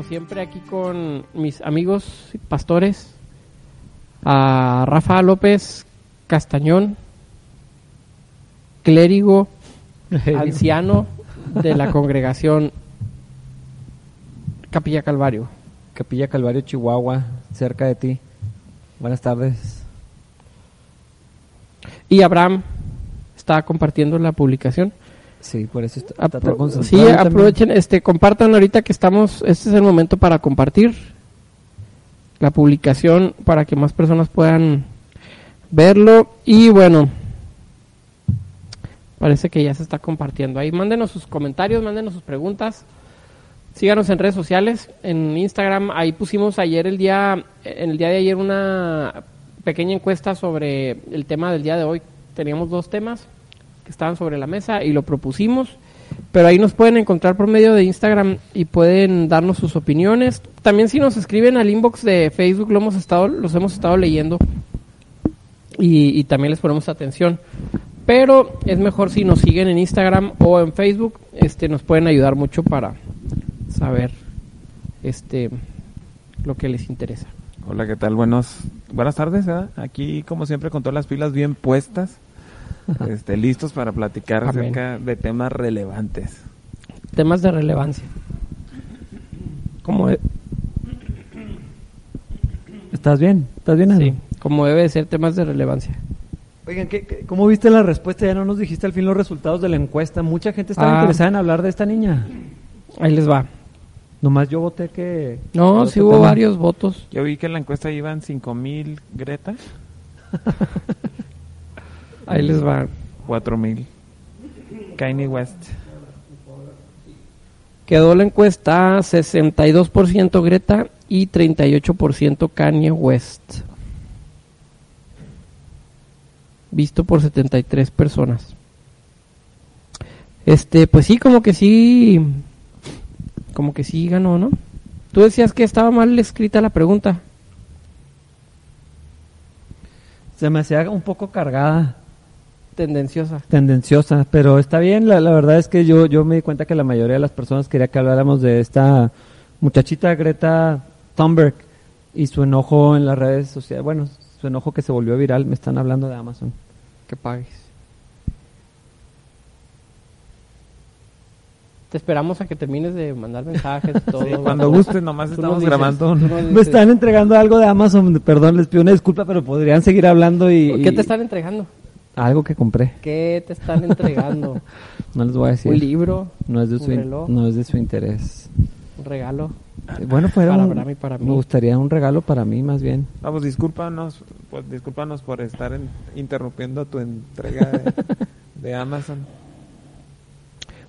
como siempre, aquí con mis amigos pastores, a Rafa López Castañón, clérigo, anciano de la congregación Capilla Calvario. Capilla Calvario, Chihuahua, cerca de ti. Buenas tardes. Y Abraham está compartiendo la publicación. Sí, por eso está, Apro- sí, también. aprovechen, este, compartan ahorita que estamos, este es el momento para compartir la publicación para que más personas puedan verlo y bueno, parece que ya se está compartiendo ahí. Mándenos sus comentarios, mándenos sus preguntas. Síganos en redes sociales, en Instagram, ahí pusimos ayer el día, en el día de ayer una pequeña encuesta sobre el tema del día de hoy. Teníamos dos temas estaban sobre la mesa y lo propusimos, pero ahí nos pueden encontrar por medio de Instagram y pueden darnos sus opiniones. También si nos escriben al inbox de Facebook, lo hemos estado, los hemos estado leyendo y, y también les ponemos atención. Pero es mejor si nos siguen en Instagram o en Facebook, este, nos pueden ayudar mucho para saber este lo que les interesa. Hola, ¿qué tal? Buenos, buenas tardes, ¿eh? Aquí, como siempre, con todas las pilas bien puestas, este, listos para platicar Amén. acerca de temas relevantes. Temas de relevancia. Como, de- ¿Estás bien? ¿Estás bien? sí, Aldo? como debe de ser temas de relevancia. Oigan, ¿qué, qué- cómo viste la respuesta? Ya no nos dijiste al fin los resultados de la encuesta. Mucha gente estaba Ah. interesada en hablar de esta niña. Ahí les va. Nomás yo voté que... No, sí hubo varios votos. Yo vi que en la encuesta iban 5000 Greta, Ahí les va. 4000 Kanye West. Quedó la encuesta 62% Greta y 38% Kanye West. Visto por 73 personas. Este, pues sí, como que sí. Como que sí ganó, ¿no? Tú decías que estaba mal escrita la pregunta. Se me hacía un poco cargada, Tendenciosa. tendenciosa, pero está bien. La, la verdad es que yo, yo me di cuenta que la mayoría de las personas quería que habláramos de esta muchachita Greta Thunberg y su enojo en las redes sociales. Bueno, su enojo que se volvió viral. Me están hablando de Amazon. Que pagues. Te esperamos a que termines de mandar mensajes. Todo, Sí, cuando gustes, nomás estamos dices, grabando. Me están entregando algo de Amazon. Perdón, les pido una disculpa, pero podrían seguir hablando y... ¿Qué te están entregando? Algo que compré. ¿Qué te están entregando? No les voy a decir. ¿Un libro? No es de ¿Un su, reloj? no es de su interés. ¿Un regalo? Eh, Bueno, fuera Para un- Abraham y para mí. me gustaría un regalo para mí más bien. Vamos, discúlpanos, pues, discúlpanos por estar en- interrumpiendo tu entrega de, de Amazon.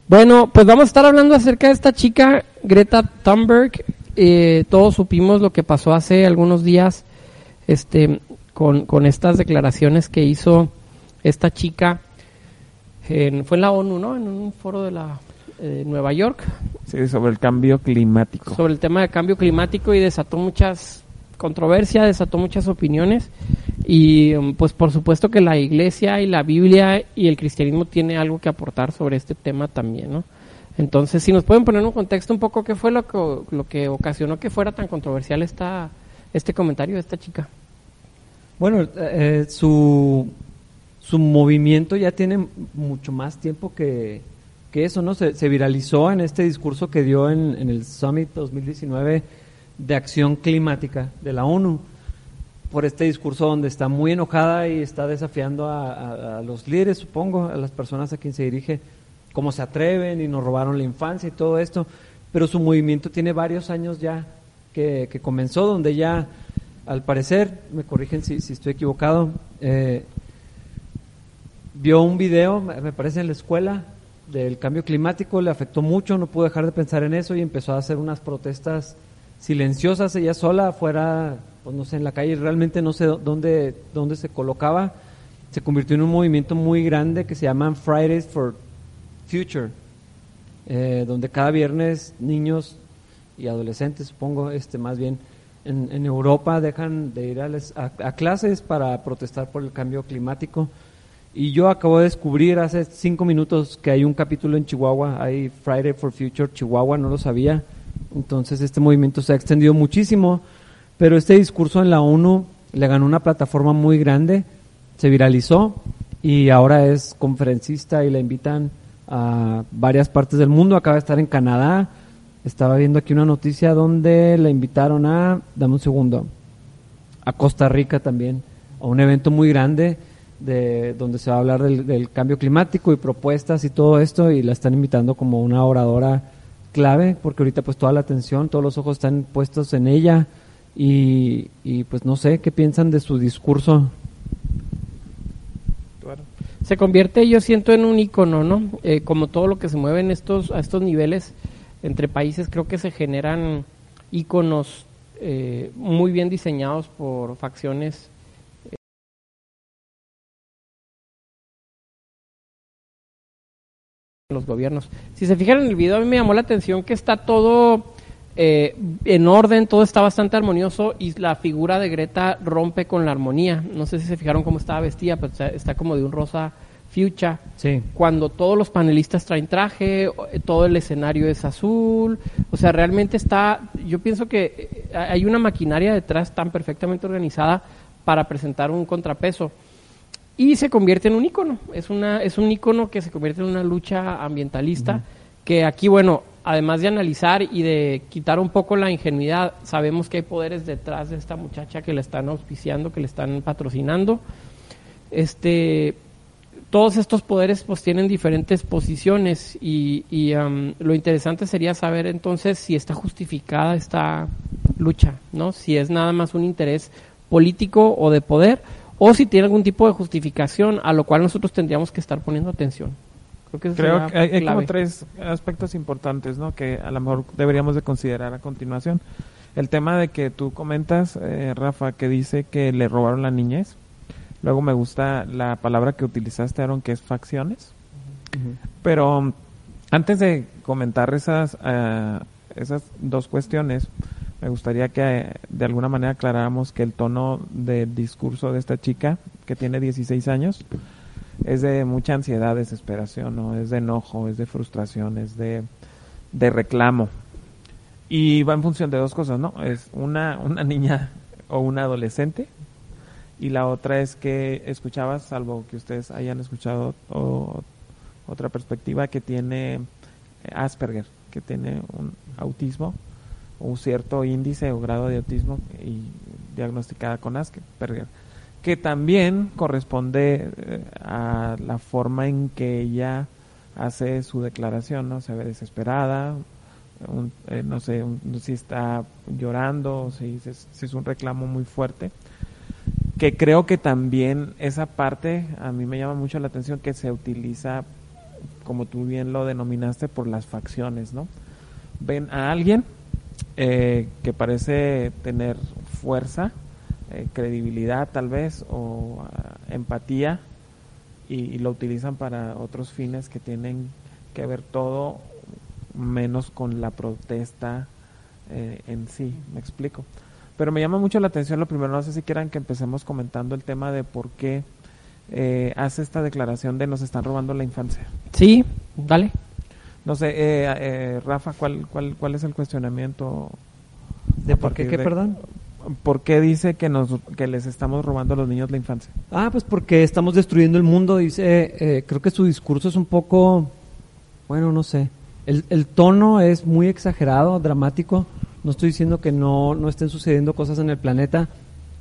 Bueno, pues vamos a estar hablando acerca de esta chica, Greta Thunberg. Eh, todos supimos lo que pasó hace algunos días este, con, con estas declaraciones que hizo esta chica. en- fue en la ONU, ¿no? En un foro de la eh, Nueva York Sí, sobre el cambio climático. sobre el tema de cambio climático y desató muchas controversias, desató muchas opiniones y um, pues por supuesto que la iglesia y la Biblia y el cristianismo tiene algo que aportar sobre este tema también, ¿no? Entonces, si nos pueden poner en un contexto un poco qué fue lo que, lo que ocasionó que fuera tan controversial esta, este comentario de esta chica. Bueno, eh, su, su movimiento ya tiene mucho más tiempo que, que eso, ¿no? Se, viralizó en este discurso que dio en, el Summit 2019 de acción climática de la ONU, por este discurso donde está muy enojada y está desafiando a, los líderes, supongo, a las personas a quien se dirige, cómo se atreven y nos robaron la infancia y todo esto, pero su movimiento tiene varios años ya que, que comenzó, donde ya, al parecer, me corrigen si, si estoy equivocado, eh, vio un video, me parece en la escuela, del cambio climático, le afectó mucho, no pudo dejar de pensar en eso y empezó a hacer unas protestas silenciosas ella sola, afuera, pues no sé, en la calle, realmente no sé dó- dónde, dónde se colocaba. Se convirtió en un movimiento muy grande que se llama Fridays for Future, eh, donde cada viernes niños y adolescentes, supongo, este más bien, en, Europa dejan de ir a, les- a clases para protestar por el cambio climático. Y yo acabo de descubrir hace cinco minutos que hay un capítulo en Chihuahua, hay Friday for Future Chihuahua, no lo sabía. Entonces este movimiento se ha extendido muchísimo, pero este discurso en la ONU le ganó una plataforma muy grande, se viralizó y ahora es conferencista y la invitan a varias partes del mundo. Acaba de estar en Canadá. Estaba viendo aquí una noticia donde la invitaron a, dame un segundo, a Costa Rica también, a un evento muy grande de donde se va a hablar del, del cambio climático y propuestas y todo esto y la están invitando como una oradora clave porque ahorita pues toda la atención, todos los ojos están puestos en ella y, y pues no sé qué piensan de su discurso. Se convierte, yo siento, en un icono, ¿no? Eh, como todo lo que se mueve en estos, a estos niveles entre países, creo que se generan iconos eh, muy bien diseñados por facciones los gobiernos. Si se fijan en el video, a mí me llamó la atención que está todo eh, en orden, todo está bastante armonioso y la figura de Greta rompe con la armonía. No sé si se fijaron cómo estaba vestida, pero está, está como de un rosa fuchsia. Sí. Cuando todos los panelistas traen traje, eh, todo el escenario es azul. O sea, realmente está, yo pienso que eh, hay una maquinaria detrás tan perfectamente organizada para presentar un contrapeso y se convierte en un ícono. Es, una, es un ícono que se convierte en una lucha ambientalista que aquí, bueno, además de analizar y de quitar un poco la ingenuidad, sabemos que hay poderes detrás de esta muchacha que le están auspiciando, que le están patrocinando. Este, todos estos poderes pues tienen diferentes posiciones y, y um, lo interesante sería saber entonces si está justificada esta lucha, ¿no? Si es nada más un interés político o de poder o si tiene algún tipo de justificación a lo cual nosotros tendríamos que estar poniendo atención. Creo que, eso Creo sería que hay, hay como tres aspectos importantes, ¿no? Que a lo mejor deberíamos de considerar a continuación. El tema de que tú comentas, eh, Rafa, que dice que le robaron la niñez. Luego me gusta la palabra que utilizaste, Aaron, que es facciones. Pero um, antes de comentar esas, eh, esas dos cuestiones, me gustaría que eh, de alguna manera aclaráramos que el tono del discurso de esta chica, que tiene 16 años, es de mucha ansiedad, desesperación, ¿no? es de enojo, es de frustración, es de, de reclamo. Y va en función de dos cosas, ¿no? Es una, una niña o una adolescente y la otra es que escuchabas, salvo que ustedes hayan escuchado o- otra perspectiva, que tiene Asperger, que tiene un autismo, un cierto índice o grado de autismo y diagnosticada con Asperger, que también corresponde eh, a la forma en que ella hace su declaración, ¿no? Se ve desesperada, eh, no sé si está llorando, si es un reclamo muy fuerte. Que creo que también esa parte a mí me llama mucho la atención que se utiliza como tú bien lo denominaste por las facciones no ven a alguien eh, que parece tener fuerza eh, credibilidad tal vez o ah, empatía y, lo utilizan para otros fines que tienen que ver todo menos con la protesta eh, en sí me explico pero me llama mucho la atención lo primero, no sé si quieran que empecemos comentando el tema de por qué eh, hace esta declaración de nos están robando la infancia. Sí, dale. No sé, eh, eh, Rafa, ¿cuál, cuál, ¿cuál es el cuestionamiento? ¿De por qué qué, de- perdón? ¿Por qué dice que, nos, que les estamos robando a los niños la infancia? Ah, pues porque estamos destruyendo el mundo, dice, eh, creo que su discurso es un poco, bueno, no sé, el, el tono es muy exagerado, dramático, no estoy diciendo que no, no estén sucediendo cosas en el planeta,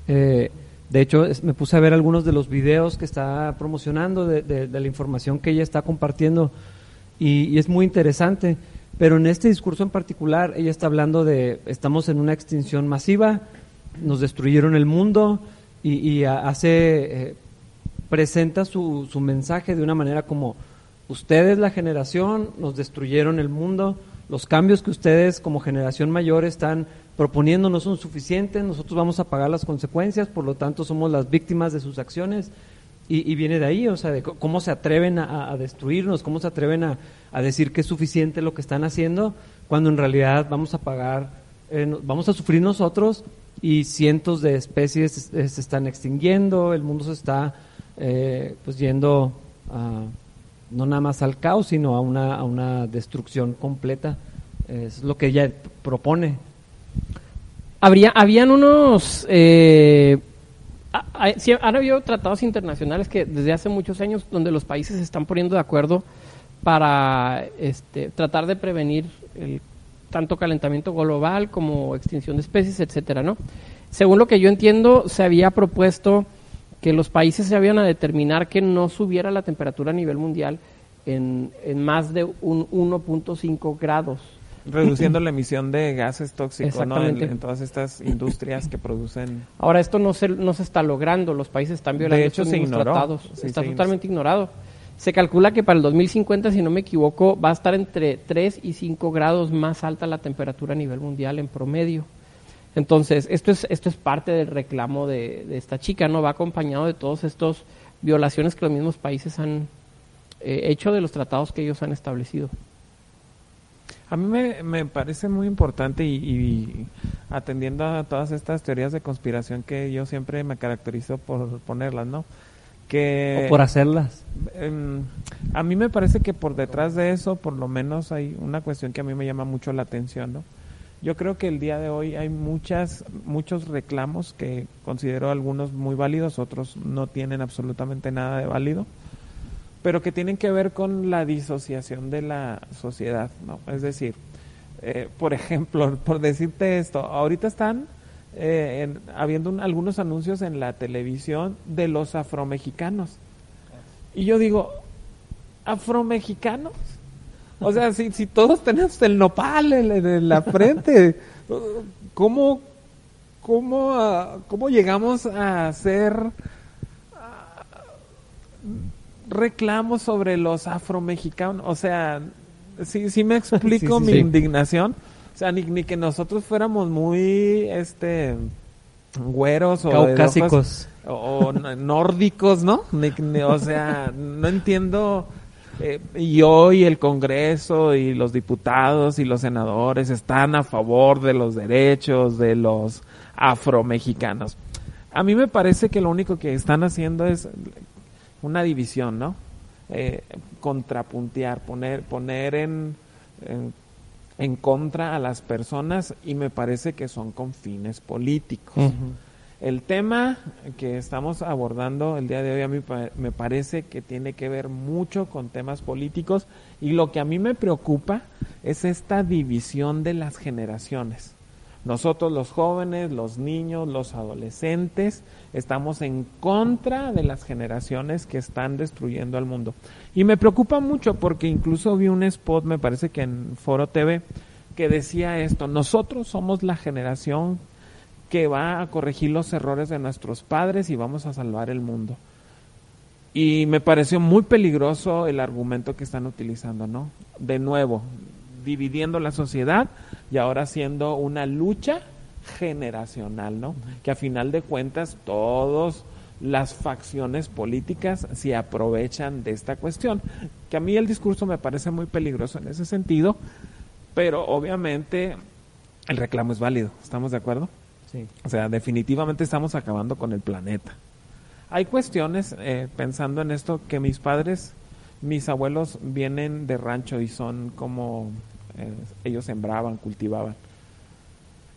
eh, de hecho es- me puse a ver algunos de los videos que está promocionando, de, de- de la información que ella está compartiendo, y, y es muy interesante, pero en este discurso en particular ella está hablando de, estamos en una extinción masiva, nos destruyeron el mundo, y, hace eh, presenta su, su mensaje de una manera como ustedes la generación nos destruyeron el mundo los cambios que ustedes como generación mayor están proponiendo no son suficientes nosotros vamos a pagar las consecuencias por lo tanto somos las víctimas de sus acciones y, viene de ahí, o sea, de cómo se atreven a, destruirnos, cómo se atreven a, decir que es suficiente lo que están haciendo, cuando en realidad vamos a pagar, eh, vamos a sufrir nosotros y cientos de especies eh, se están extinguiendo, el mundo se está eh, pues yendo a, no nada más al caos, sino a una, a una destrucción completa. Es lo que ella propone. Habría, habían unos... Eh, ha- ha- sí, han habido tratados internacionales que desde hace muchos años donde los países se están poniendo de acuerdo para este, tratar de prevenir el tanto calentamiento global como extinción de especies, etcétera, ¿no? Según lo que yo entiendo, se había propuesto que los países se habían a determinar que no subiera la temperatura a nivel mundial en, en más de un 1.5 grados. Reduciendo la emisión de gases tóxicos, ¿no? En, todas estas industrias que producen... Ahora esto no se, no se está logrando, los países están violando De hecho, estos se ignoró. tratados. Sí, está se totalmente ignorado. Se calcula que para el 2050, si no me equivoco, va a estar entre 3 y 5 grados más alta la temperatura a nivel mundial en promedio. Entonces, esto es, esto es parte del reclamo de, de esta chica, ¿no? Va acompañado de todos estos violaciones que los mismos países han eh, hecho de los tratados que ellos han establecido. A mí me, me parece muy importante y, y atendiendo a todas estas teorías de conspiración que yo siempre me caracterizo por ponerlas, ¿no? Que o por hacerlas. em, a mí me parece que por detrás de eso, por lo menos hay una cuestión que a mí me llama mucho la atención, ¿no? Yo creo que el día de hoy hay muchas, muchos reclamos que considero algunos muy válidos, otros no tienen absolutamente nada de válido, pero que tienen que ver con la disociación de la sociedad, ¿no? Es decir, eh, por ejemplo, por decirte esto, ahorita están eh, en- habiendo un- algunos anuncios en la televisión de los afromexicanos. Y yo digo, ¿afromexicanos? O sea, si, si todos tenemos el nopal en, la frente, ¿cómo, cómo, ah, cómo llegamos a hacer ah, reclamos sobre los afromexicanos? O sea, sí, sí me explico Sí, sí, mi sí. indignación. O sea, ni, ni que nosotros fuéramos muy, este, güeros o ojos- Caucásicos. o, nórdicos, ¿no? Ni- ni- o sea, no entiendo. eh, y hoy el Congreso y los diputados y los senadores están a favor de los derechos de los afromexicanos. A mí me parece que lo único que están haciendo es una división, ¿no? Eh, contrapuntear, poner, poner en, en, en contra a las personas y me parece que son con fines políticos. El tema que estamos abordando el día de hoy a mí me parece que tiene que ver mucho con temas políticos y lo que a mí me preocupa es esta división de las generaciones. Nosotros los jóvenes, los niños, los adolescentes, estamos en contra de las generaciones que están destruyendo al mundo. Y me preocupa mucho porque incluso vi un spot, me parece que en Foro TV, que decía esto, nosotros somos la generación que va a corregir los errores de nuestros padres y vamos a salvar el mundo. Y me pareció muy peligroso el argumento que están utilizando, ¿no? De nuevo, dividiendo la sociedad y ahora haciendo una lucha generacional, ¿no? Que a final de cuentas todos las facciones políticas se aprovechan de esta cuestión. Que a mí el discurso me parece muy peligroso en ese sentido, pero obviamente el reclamo es válido, ¿estamos de acuerdo? Sí. O sea, definitivamente estamos acabando con el planeta. Hay cuestiones, eh, pensando en esto, que mis padres, mis abuelos vienen de rancho y son como eh, ellos sembraban, cultivaban.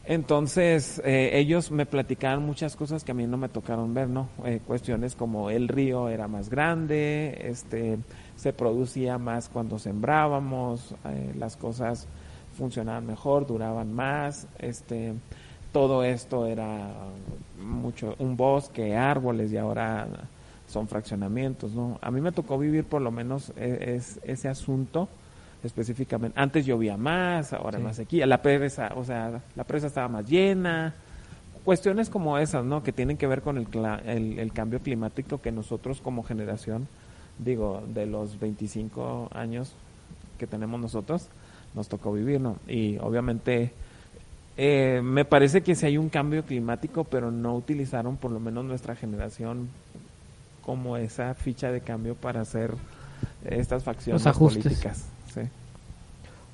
Entonces, eh, ellos me platicaban muchas cosas que a mí no me tocaron ver, ¿no? Eh, cuestiones como el río era más grande, este, se producía más cuando sembrábamos, eh, las cosas funcionaban mejor, duraban más, este, todo esto era mucho un bosque, árboles y ahora son fraccionamientos, ¿no? A mí me tocó vivir por lo menos e- es, ese asunto específicamente. Antes llovía más, ahora Sí. más sequía, la presa, o sea, la presa estaba más llena. Cuestiones como esas, ¿no? Que tienen que ver con el, el, el cambio climático que nosotros como generación, digo, de los 25 años que tenemos nosotros, nos tocó vivir, ¿no? Y obviamente eh, me parece que sí hay un cambio climático, pero no utilizaron por lo menos nuestra generación como esa ficha de cambio para hacer estas facciones políticas. Sí.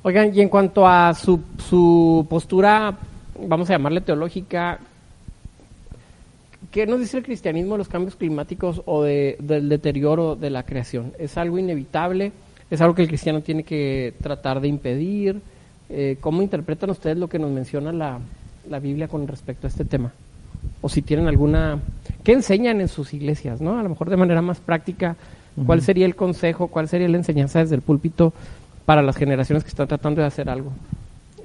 Oigan, y en cuanto a su, su postura, vamos a llamarle teológica, ¿qué nos dice el cristianismo de los cambios climáticos o de- del deterioro de la creación? ¿Es algo inevitable? ¿Es algo que el cristiano tiene que tratar de impedir? Eh, ¿Cómo interpretan ustedes lo que nos menciona la, la Biblia con respecto a este tema? O si tienen alguna... ¿Qué enseñan en sus iglesias? ¿no? A lo mejor de manera más práctica, ¿cuál sería el consejo, cuál sería la enseñanza desde el púlpito para las generaciones que están tratando de hacer algo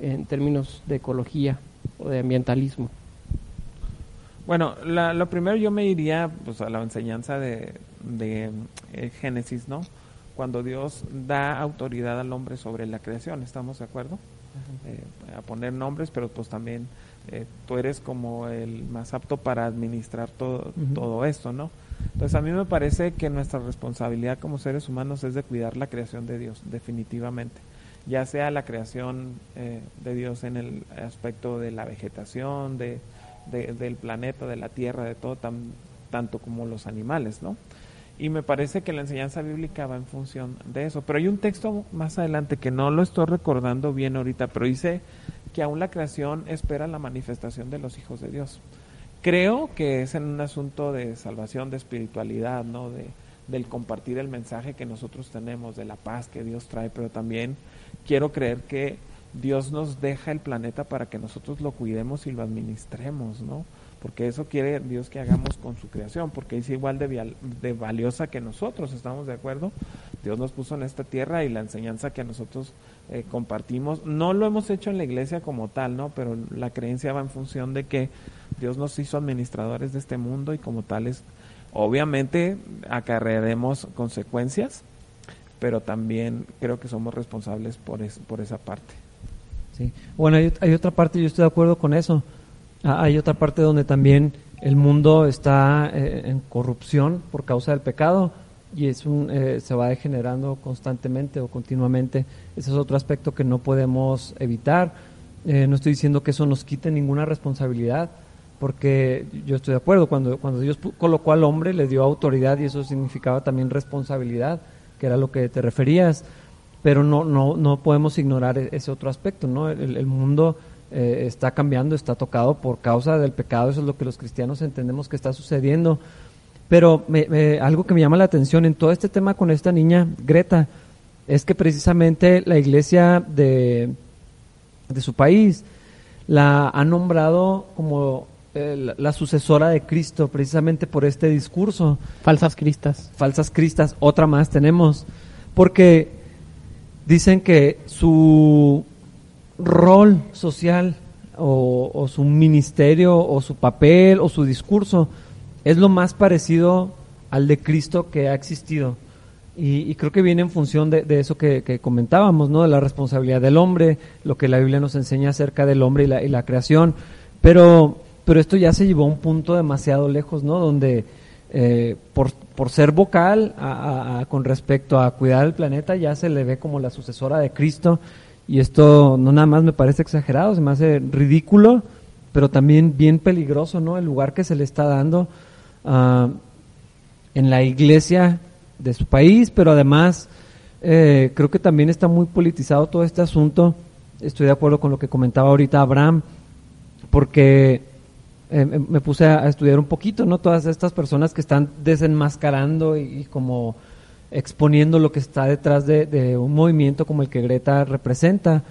en términos de ecología o de ambientalismo? Bueno, la, lo primero yo me iría pues, a la enseñanza de, de eh, Génesis, ¿no? Cuando Dios da autoridad al hombre sobre la creación, ¿estamos de acuerdo? Eh, a poner nombres, pero pues también eh, tú eres como el más apto para administrar todo, todo esto, ¿no? Entonces a mí me parece que nuestra responsabilidad como seres humanos es de cuidar la creación de Dios, definitivamente. Ya sea la creación de Dios en el aspecto de la vegetación, de, del planeta, de la tierra, de todo, tan, tanto como los animales, ¿no? Y me parece que la enseñanza bíblica va en función de eso. Pero hay un texto más adelante que no lo estoy recordando bien ahorita, pero dice que aún la creación espera la manifestación de los hijos de Dios. Creo que es en un asunto de salvación, de espiritualidad, ¿no? De, del compartir el mensaje que nosotros tenemos, de la paz que Dios trae, pero también quiero creer que Dios nos deja el planeta para que nosotros lo cuidemos y lo administremos, ¿no? Porque eso quiere Dios que hagamos con su creación, porque es igual de, de valiosa que nosotros, ¿estamos de acuerdo? Dios nos puso en esta tierra y la enseñanza que nosotros eh, compartimos, no lo hemos hecho en la iglesia como tal, ¿no? Pero la creencia va en función de que Dios nos hizo administradores de este mundo y como tales, obviamente acarrearemos consecuencias, pero también creo que somos responsables por, por esa parte. Sí. Bueno, hay, otra parte, yo estoy de acuerdo con eso. Ah, hay otra parte donde también el mundo está eh, en corrupción por causa del pecado y es un, eh, se va degenerando constantemente o continuamente. Ese es otro aspecto que no podemos evitar. Eh, no estoy diciendo que eso nos quite ninguna responsabilidad, porque yo estoy de acuerdo, cuando, cuando Dios colocó al hombre le dio autoridad y eso significaba también responsabilidad, que era lo que te referías pero no, no, no podemos ignorar e-, ese otro aspecto, ¿no? El, mundo eh, está cambiando, está tocado por causa del pecado, eso es lo que los cristianos entendemos que está sucediendo. Pero algo que me llama la atención en todo este tema con esta niña, Greta, es que precisamente la iglesia de, de su país la ha nombrado como eh, la, sucesora de Cristo, precisamente por este discurso. Falsas cristas. Falsas cristas, otra más tenemos. Porque dicen que su rol social o, su ministerio o su papel o su discurso es lo más parecido al de Cristo que ha existido. Y, creo que viene en función de, eso que, comentábamos, ¿no? De la responsabilidad del hombre, lo que la Biblia nos enseña acerca del hombre y la, y la creación. Pero, pero esto ya se llevó a un punto demasiado lejos, ¿no? Donde eh, por, por, ser vocal con respecto a cuidar el planeta, ya se le ve como la sucesora de Cristo. Y esto no nada más me parece exagerado, se me hace ridículo, pero también bien peligroso, ¿no? El lugar que se le está dando ah, en la iglesia de su país, pero además eh, creo que también está muy politizado todo este asunto. Estoy de acuerdo con lo que comentaba ahorita Abraham, porque eh, me puse a, estudiar un poquito, ¿no? Todas estas personas que están desenmascarando y, como exponiendo lo que está detrás de, un movimiento como el que Greta representa.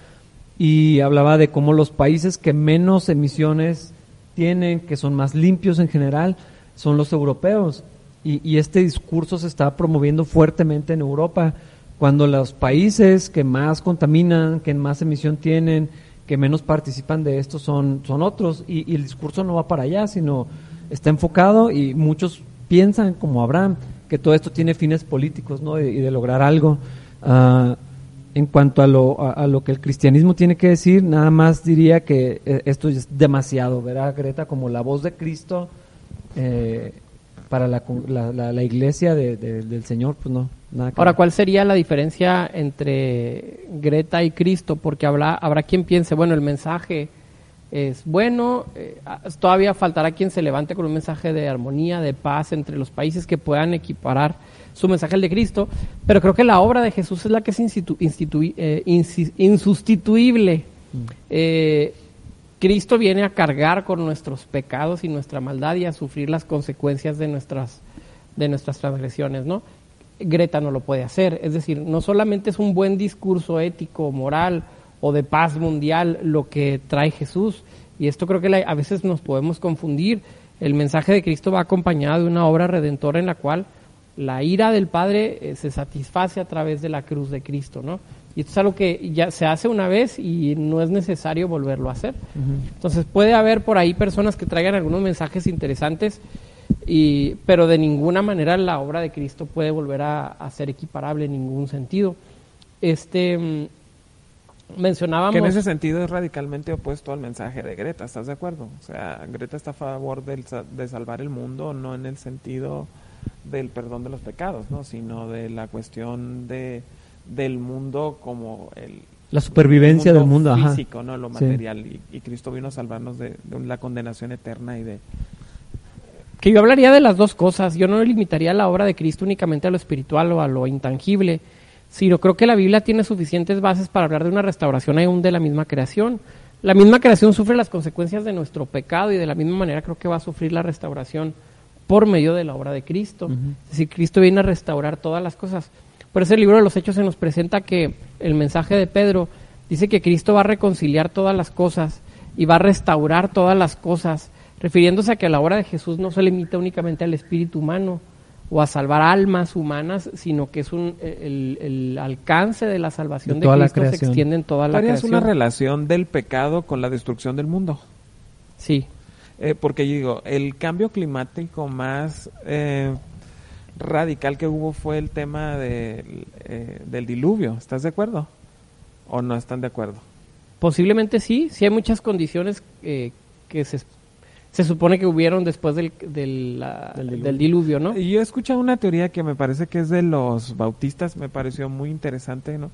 Y hablaba de cómo los países que menos emisiones tienen, que son más limpios en general, son los europeos. Y, y este discurso se está promoviendo fuertemente en Europa, cuando los países que más contaminan, que más emisión tienen, que menos participan de esto son, son otros y, el discurso no va para allá, sino está enfocado y muchos piensan, como Abraham, que todo esto tiene fines políticos ¿no? y, de lograr algo. Ah, en cuanto a lo, a, lo que el cristianismo tiene que decir, nada más diría que eh, esto es demasiado, ¿verdad, Greta? Como la voz de Cristo eh, para la, la, la iglesia de, del Señor, pues no. Ahora, ¿cuál sería la diferencia entre Greta y Cristo? Porque habrá, habrá quien piense, bueno, el mensaje es bueno, eh, todavía faltará quien se levante con un mensaje de armonía, de paz entre los países que puedan equiparar su mensaje al de Cristo, pero creo que la obra de Jesús es la que es eh, insustituible. Mm. Eh, Cristo viene a cargar con nuestros pecados y nuestra maldad y a sufrir las consecuencias de nuestras, de nuestras transgresiones, ¿no? Greta no lo puede hacer. Es decir, no solamente es un buen discurso ético, moral o de paz mundial lo que trae Jesús. Y esto creo que a veces nos podemos confundir. El mensaje de Cristo va acompañado de una obra redentora en la cual la ira del Padre eh, se satisface a través de la cruz de Cristo, ¿no? Y esto es algo que ya se hace una vez y no es necesario volverlo a hacer. Entonces puede haber por ahí personas que traigan algunos mensajes interesantes, y, pero de ninguna manera la obra de Cristo puede volver a, a ser equiparable en ningún sentido. Este mm, mencionábamos Que en ese sentido es radicalmente opuesto al mensaje de Greta, ¿estás de acuerdo? O sea, Greta está a favor del de salvar el mundo, no en el sentido del perdón de los pecados, ¿no? Sino de la cuestión de del mundo como el La supervivencia del mundo, ajá. físico, ¿no? Lo Sí. material. Y, y Cristo vino a salvarnos de, de la condenación eterna y de... que yo hablaría de las dos cosas. Yo no limitaría la obra de Cristo únicamente a lo espiritual o a lo intangible, sino creo que la Biblia tiene suficientes bases para hablar de una restauración aún de la misma creación. La misma creación sufre las consecuencias de nuestro pecado y de la misma manera creo que va a sufrir la restauración por medio de la obra de Cristo. Es decir, Cristo viene a restaurar todas las cosas. Por eso el libro de los Hechos se nos presenta que el mensaje de Pedro dice que Cristo va a reconciliar todas las cosas y va a restaurar todas las cosas, refiriéndose a que la obra de Jesús no se limita únicamente al espíritu humano o a salvar almas humanas, sino que es un el, el alcance de la salvación De de, Cristo se extiende en toda la ¿Harías creación. una relación del pecado con la destrucción del mundo? sí, Eh, porque yo digo, el cambio climático más eh, radical que hubo fue el tema del, eh, del diluvio. ¿Estás de acuerdo? ¿O no están de acuerdo? posiblemente sí, sí hay muchas condiciones eh, que se, se supone que hubieron después del, del, la- Del del diluvio. diluvio, ¿no? Y Yo he escuchado una teoría que me parece que es de los bautistas, me pareció muy interesante, ¿no?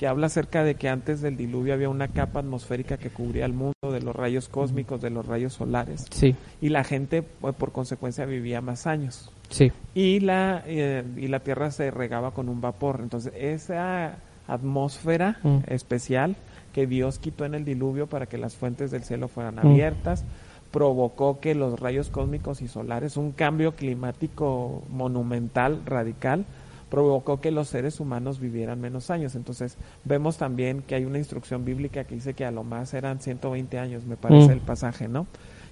Que habla acerca de que antes del diluvio había una capa atmosférica que cubría el mundo de los rayos cósmicos, de los rayos solares, Sí, y la gente, pues, por consecuencia, vivía más años. sí. y la eh, y la tierra se regaba con un vapor entonces esa atmósfera Mm. especial que Dios quitó en el diluvio para que las fuentes del cielo fueran Mm. abiertas provocó que los rayos cósmicos y solares un cambio climático monumental radical provocó que los seres humanos vivieran menos años entonces vemos también que hay una instrucción bíblica que dice que a lo más eran 120 años me parece Mm. el pasaje no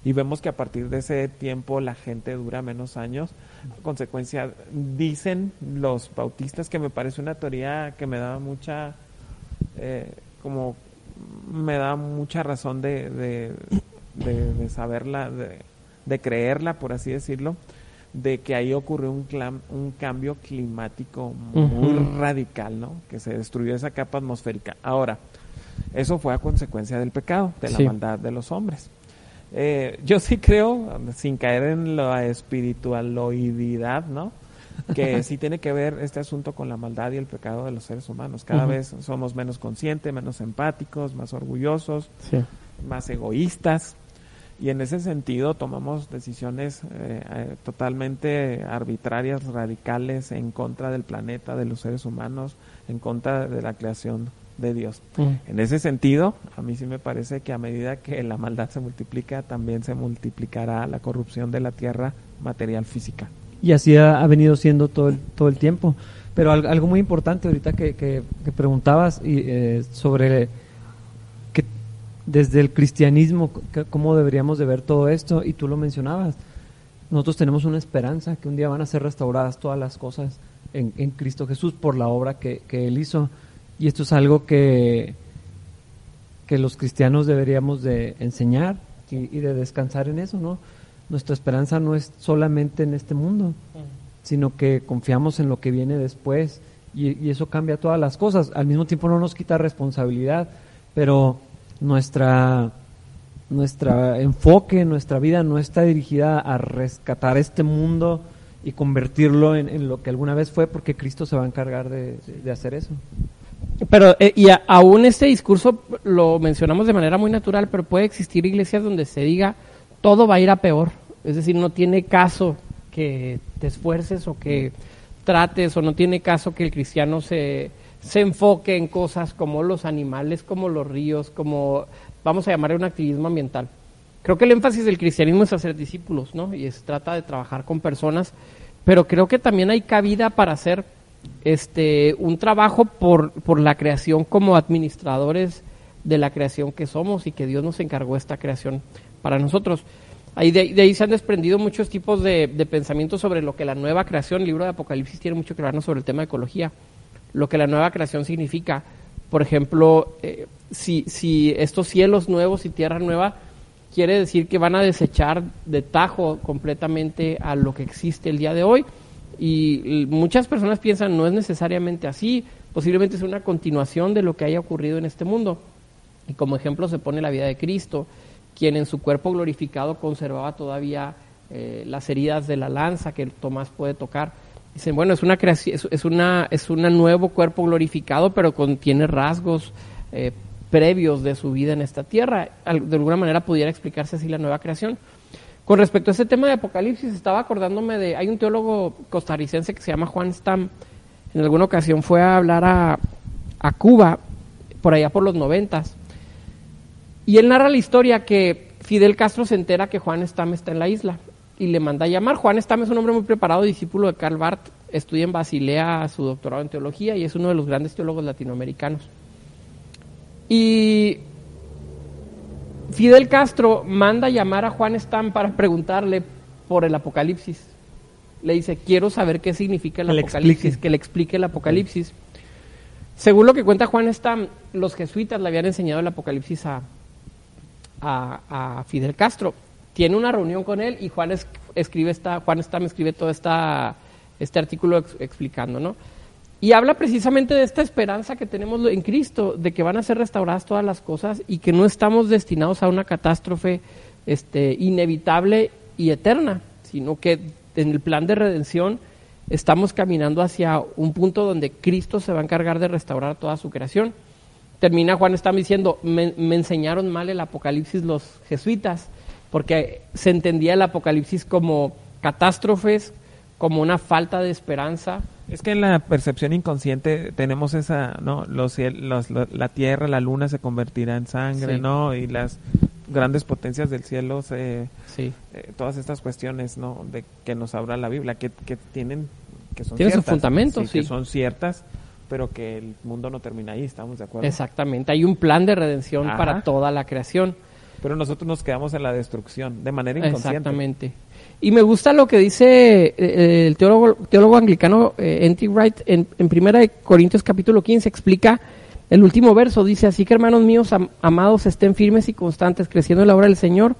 y vemos que a partir de ese tiempo la gente dura menos años. A consecuencia, dicen los bautistas que me parece una teoría que me da mucha, eh, como me da mucha razón de, de, de- de saberla, de, de creerla, por así decirlo, de que ahí ocurrió un, clam- un cambio climático muy radical, ¿no? Que se destruyó esa capa atmosférica. Ahora, eso fue a consecuencia del pecado, de la Sí. maldad de los hombres. Eh, yo sí creo, sin caer en la espiritualoididad, ¿no? Que sí tiene que ver este asunto con la maldad y el pecado de los seres humanos. Cada vez somos menos conscientes, menos empáticos, más orgullosos, sí. más egoístas. Y en ese sentido tomamos decisiones eh, eh, totalmente arbitrarias, radicales, en contra del planeta, de los seres humanos, en contra de la creación de Dios. Mm. En ese sentido, a mí sí me parece que a medida que la maldad se multiplica, también se multiplicará la corrupción de la tierra material física. Y así ha, ha venido siendo todo el, todo el tiempo. Pero al- algo muy importante ahorita que, que- que preguntabas y, eh, sobre desde el cristianismo, cómo deberíamos de ver todo esto, y tú lo mencionabas. Nosotros tenemos una esperanza que un día van a ser restauradas todas las cosas en, en Cristo Jesús por la obra que, que Él hizo. Y esto es algo que, que los cristianos deberíamos de enseñar y, y de descansar en eso, ¿no? Nuestra esperanza no es solamente en este mundo, sino que confiamos en lo que viene después y, y eso cambia todas las cosas. Al mismo tiempo no nos quita responsabilidad, pero nuestra nuestra enfoque, nuestra vida no está dirigida a rescatar este mundo y convertirlo en, en lo que alguna vez fue, porque Cristo se va a encargar de, de hacer eso. Pero, eh, y a- aún este discurso lo mencionamos de manera muy natural, pero puede existir iglesias donde se diga todo va a ir a peor. Es decir, no tiene caso que te esfuerces o que trates, o no tiene caso que el cristiano se, se enfoque en cosas como los animales, como los ríos, como, vamos a llamarle un activismo ambiental. Creo que el énfasis del cristianismo es hacer discípulos, ¿no? Y se trata de trabajar con personas, pero creo que también hay cabida para hacer este un trabajo por, por la creación como administradores de la creación que somos y que Dios nos encargó esta creación para nosotros. Ahí de, ahí se han desprendido muchos tipos de, de, pensamientos sobre lo que la nueva creación, el libro de Apocalipsis tiene mucho que hablarnos sobre el tema de ecología, lo que la nueva creación significa. Por ejemplo, eh, si, si estos cielos nuevos y tierra nueva quiere decir que van a desechar de tajo completamente a lo que existe el día de hoy. Y muchas personas piensan no es necesariamente así, posiblemente es una continuación de lo que haya ocurrido en este mundo. Y como ejemplo se pone la vida de Cristo, quien en su cuerpo glorificado conservaba todavía eh, las heridas de la lanza que Tomás puede tocar. Dicen, bueno, es una creación, es, es un nuevo cuerpo glorificado, pero contiene rasgos eh, previos de su vida en esta tierra. De alguna manera pudiera explicarse así la nueva creación. Con respecto a ese tema de Apocalipsis, estaba acordándome de, hay un teólogo costarricense que se llama Juan Stam, en alguna ocasión fue a hablar a, a Cuba, por allá por los noventas, y él narra la historia que Fidel Castro se entera que Juan Stam está en la isla y le manda a llamar. Juan Stam es un hombre muy preparado, discípulo de Karl Barth, estudia en Basilea su doctorado en teología y es uno de los grandes teólogos latinoamericanos. Y Fidel Castro manda llamar a Juan Stam para preguntarle por el Apocalipsis. Le dice, quiero saber qué significa el Apocalipsis, que le explique el Apocalipsis. Según lo que cuenta Juan Stam, los jesuitas le habían enseñado el Apocalipsis a, a, Fidel Castro. Tiene una reunión con él y Juan escribe esta, Juan Stam escribe todo esta, este artículo explicando, ¿no? Y habla precisamente de esta esperanza que tenemos en Cristo, de que van a ser restauradas todas las cosas y que no estamos destinados a una catástrofe este, inevitable y eterna, sino que en el plan de redención estamos caminando hacia un punto donde Cristo se va a encargar de restaurar toda su creación. Termina Juan está diciendo, me enseñaron mal el Apocalipsis los jesuitas, porque se entendía el Apocalipsis como catástrofes, como una falta de esperanza, es que en la percepción inconsciente tenemos esa, ¿no? Los, la tierra, la luna se convertirá en sangre, ¿no? Y las grandes potencias del cielo, se, sí. Eh, todas estas cuestiones, ¿no? De que nos habla la Biblia, que, que tienen, que son ciertas, fundamentos, sí, que son ciertas, pero que el mundo no termina ahí, ¿estamos de acuerdo? Exactamente, hay un plan de redención para toda la creación. Pero nosotros nos quedamos en la destrucción, de manera inconsciente. Exactamente. Y me gusta lo que dice eh, el teólogo, teólogo anglicano eh. Wright en, en Primera de Corintios capítulo 15, explica el último verso, dice, así que hermanos míos amados, estén firmes y constantes, creciendo en la obra del Señor,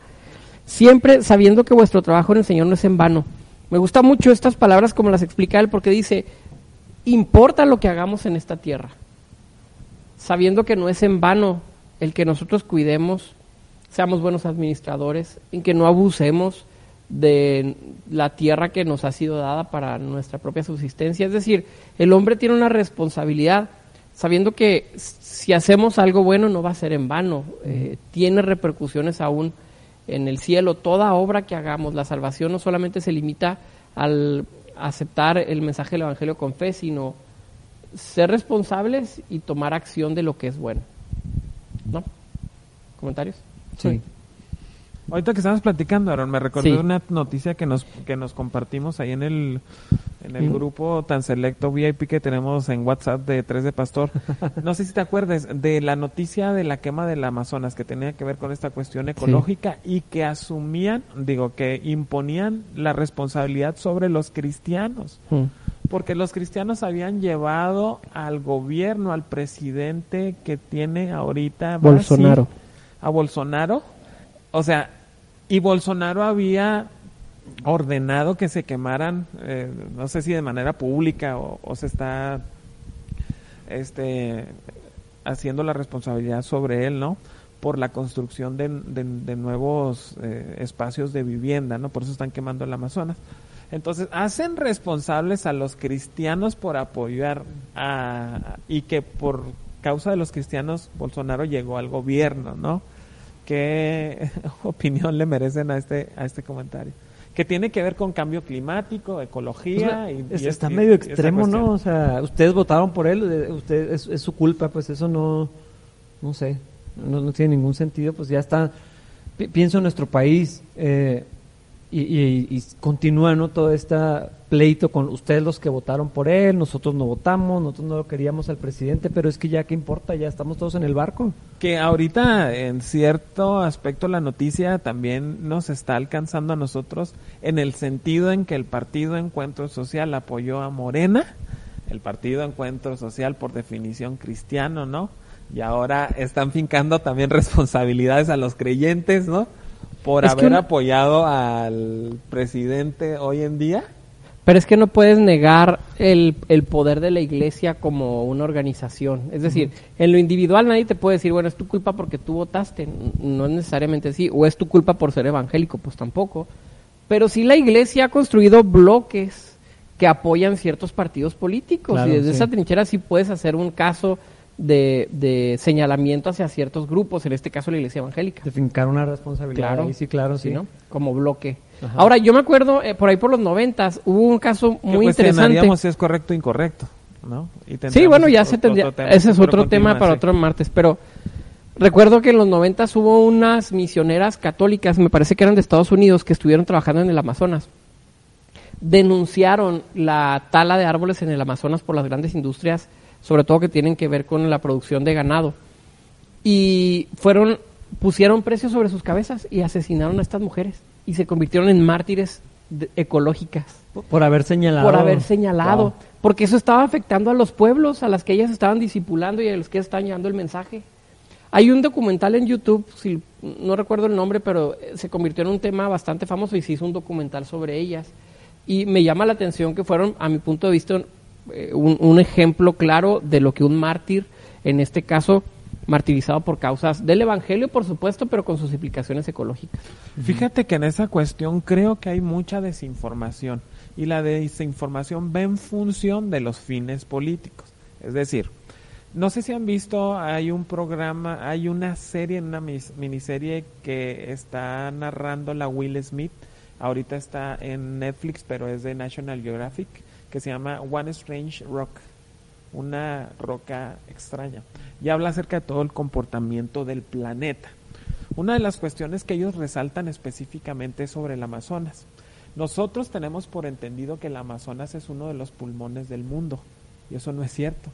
siempre sabiendo que vuestro trabajo en el Señor no es en vano. Me gusta mucho estas palabras como las explica él, porque dice, importa lo que hagamos en esta tierra, sabiendo que no es en vano el que nosotros cuidemos, seamos buenos administradores, en que no abusemos, de la tierra que nos ha sido dada para nuestra propia subsistencia. Es decir, el hombre tiene una responsabilidad, sabiendo que si hacemos algo bueno no va a ser en vano, eh, tiene repercusiones aún en el cielo. Toda obra que hagamos, la salvación no solamente se limita al aceptar el mensaje del Evangelio con fe, sino ser responsables y tomar acción de lo que es bueno. ¿No? ¿Comentarios? Sí. Ahorita que estábamos platicando, Aaron, me recordé una noticia que nos que nos compartimos ahí en el en el grupo tan selecto VIP que tenemos en WhatsApp de Tres de Pastor. No sé si te acuerdas de la noticia de la quema del Amazonas que tenía que ver con esta cuestión ecológica y que asumían, digo, que imponían la responsabilidad sobre los cristianos. Mm. Porque los cristianos habían llevado al gobierno, al presidente que tiene ahorita Bolsonaro. A Bolsonaro. O sea, y Bolsonaro había ordenado que se quemaran, eh, no sé si de manera pública o, se está este, haciendo la responsabilidad sobre él, ¿no? Por la construcción de, nuevos eh, espacios de vivienda, ¿no? Por eso están quemando el Amazonas. Entonces, hacen responsables a los cristianos por apoyar a, y que por causa de los cristianos Bolsonaro llegó al gobierno, ¿no? ¿Qué opinión le merecen a este, a este comentario? Que tiene que ver con cambio climático, ecología. y, está medio extremo, ¿no? O sea, ustedes votaron por él, usted, es, su culpa, pues eso no, no sé, no, tiene ningún sentido, pues ya está. pienso en nuestro país, eh, y, y, y continúa ¿no? todo este pleito con ustedes los que votaron por él, nosotros no votamos, nosotros no lo queríamos al presidente, pero es que ya qué importa, ya estamos todos en el barco. Que ahorita en cierto aspecto la noticia también nos está alcanzando a nosotros en el sentido en que el Partido Encuentro Social apoyó a Morena, el Partido Encuentro Social por definición cristiano, ¿no? Y ahora están fincando también responsabilidades a los creyentes, ¿no? Por Es haber una- apoyado al presidente hoy en día. Pero es que no puedes negar el, el poder de la iglesia como una organización. Es decir, en lo individual nadie te puede decir, bueno, es tu culpa porque tú votaste. No es necesariamente así. O es tu culpa por ser evangélico, pues tampoco. Pero sí la iglesia ha construido bloques que apoyan ciertos partidos políticos. Claro, y desde sí. esa trinchera sí puedes hacer un caso de, de señalamiento hacia ciertos grupos, en este caso la iglesia evangélica. De fincar una responsabilidad. Claro. ahí sí, claro, sí. ¿no? Como bloque. Ajá. Ahora, yo me acuerdo, eh, por ahí por los noventas, hubo un caso muy interesante. si es correcto o incorrecto, ¿no? Y Sí, bueno, ya otro- se tendría. tema, ese es otro tema para otro martes, pero recuerdo que en los noventas hubo unas misioneras católicas, me parece que eran de Estados Unidos, que estuvieron trabajando en el Amazonas. Denunciaron la tala de árboles en el Amazonas por las grandes industrias, sobre todo que tienen que ver con la producción de ganado. Y fueron, pusieron precios sobre sus cabezas y asesinaron a estas mujeres. Y se convirtieron en mártires de- ecológicas Por- haber señalado. por haber señalado, Wow. porque eso estaba afectando a los pueblos a las que ellas estaban discipulando y a los que estaban llevando el mensaje. Hay un documental en YouTube, si, no recuerdo el nombre, pero eh, se convirtió en un tema bastante famoso y se hizo un documental sobre ellas. Y me llama la atención que fueron, a mi punto de vista, eh, un, ejemplo claro de lo que un mártir, en este caso, martirizado por causas del Evangelio, por supuesto, pero con sus implicaciones ecológicas. Fíjate que en esa cuestión creo que hay mucha desinformación y la desinformación va en función de los fines políticos. Es decir, no sé si han visto, hay un programa, hay una serie, una miniserie que está narrando la Will Smith. Ahorita está en Netflix, pero es de National Geographic, que se llama One Strange Rock, una roca extraña. Y habla acerca de todo el comportamiento del planeta. Una de las cuestiones que ellos resaltan específicamente es sobre el Amazonas. Nosotros tenemos por entendido que el Amazonas es uno de los pulmones del mundo y eso no es cierto.